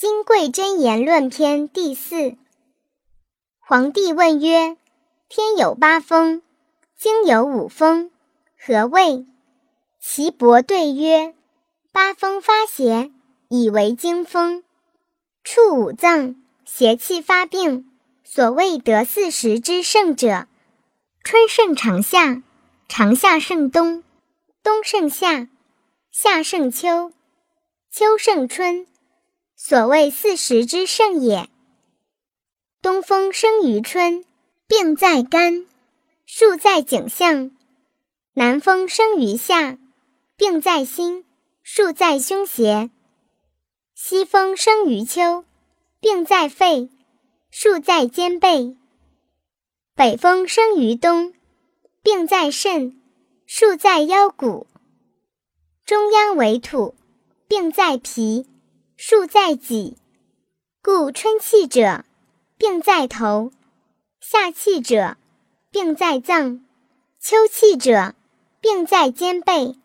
金匮真言论篇第四。皇帝问曰：“天有八风，经有五风，何谓？”岐伯对曰：“八风发邪，以为经风；触五脏，邪气发病。所谓得四时之盛者，春胜长夏，长夏胜冬，冬胜夏，夏胜秋，秋胜春。”所谓四时之盛也。东风生于春，病在肝，数在颈项；南风生于夏，病在心，数在胸胁；西风生于秋，病在肺，数在肩背；北风生于冬，病在肾，数在腰骨；中央为土，病在脾。数在己，故春气者，病在头；夏气者，病在脏；秋气者，病在肩背；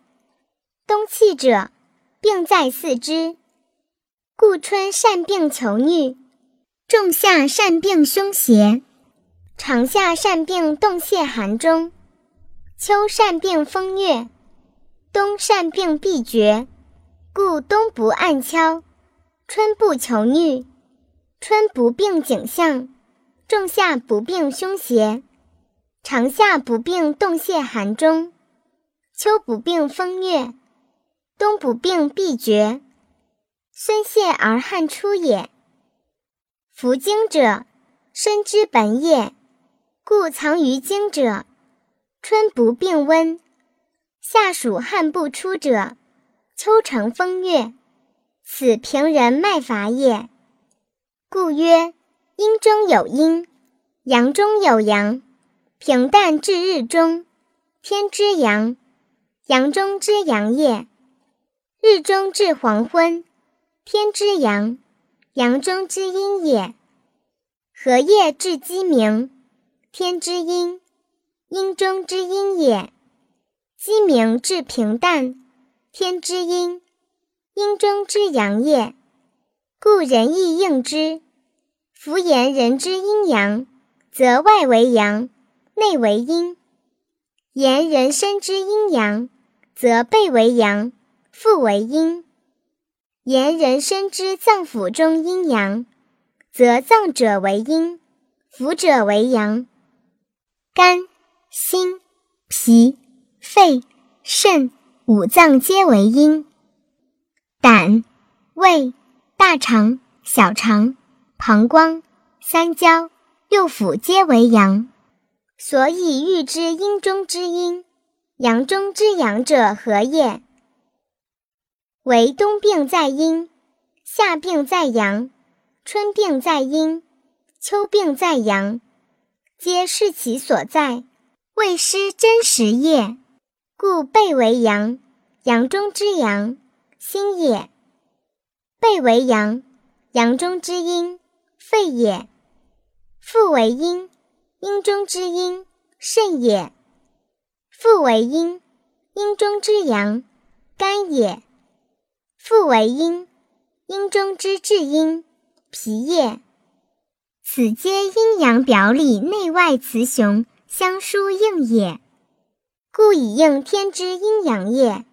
冬气者，病在四肢。故春善病求疟，仲夏善病凶邪，长夏善病动泄寒中，秋善病风疟，冬善病闭绝。故冬不按跷。春不求疟，春不病景象，仲夏不病凶邪，长夏不病冻泄寒中，秋不病风月，冬不病闭绝。孙泄而汗出也。服经者，身之本也，故藏于经者，春不病温，夏暑汗不出者，秋成风月。此平人脉法也，故曰：阴中有阴，阳中有阳。平淡至日中，天之阳，阳中之阳也；日中至黄昏，天之阳，阳中之阴也；荷叶至鸡鸣，天之阴，阴中之阴也；鸡鸣至平淡，天之阴。阴中之阳也，故人亦应之。夫言人之阴阳，则外为阳，内为阴；言人身之阴阳，则背为阳，腹为阴；言人身之脏腑中阴阳，则脏者为阴，腑者为阳。肝、心、脾、肺、肾五脏皆为阴。胆、胃、大肠、小肠、膀胱、三焦、六腑皆为阳，所以欲知阴中之阴，阳中之阳者何也？为冬病在阴，夏病在阳，春病在阴，秋病在阳，皆是其所在，未失真实也。故背为阳，阳中之阳。心也，背为阳，阳中之阴；肺也，腹为阴，阴中之阴；肾也，腹为阴，阴中之阳；肝也，腹为阴，阴中之至阴；脾也。此皆阴阳表里内外雌雄相疏应也，故以应天之阴阳也。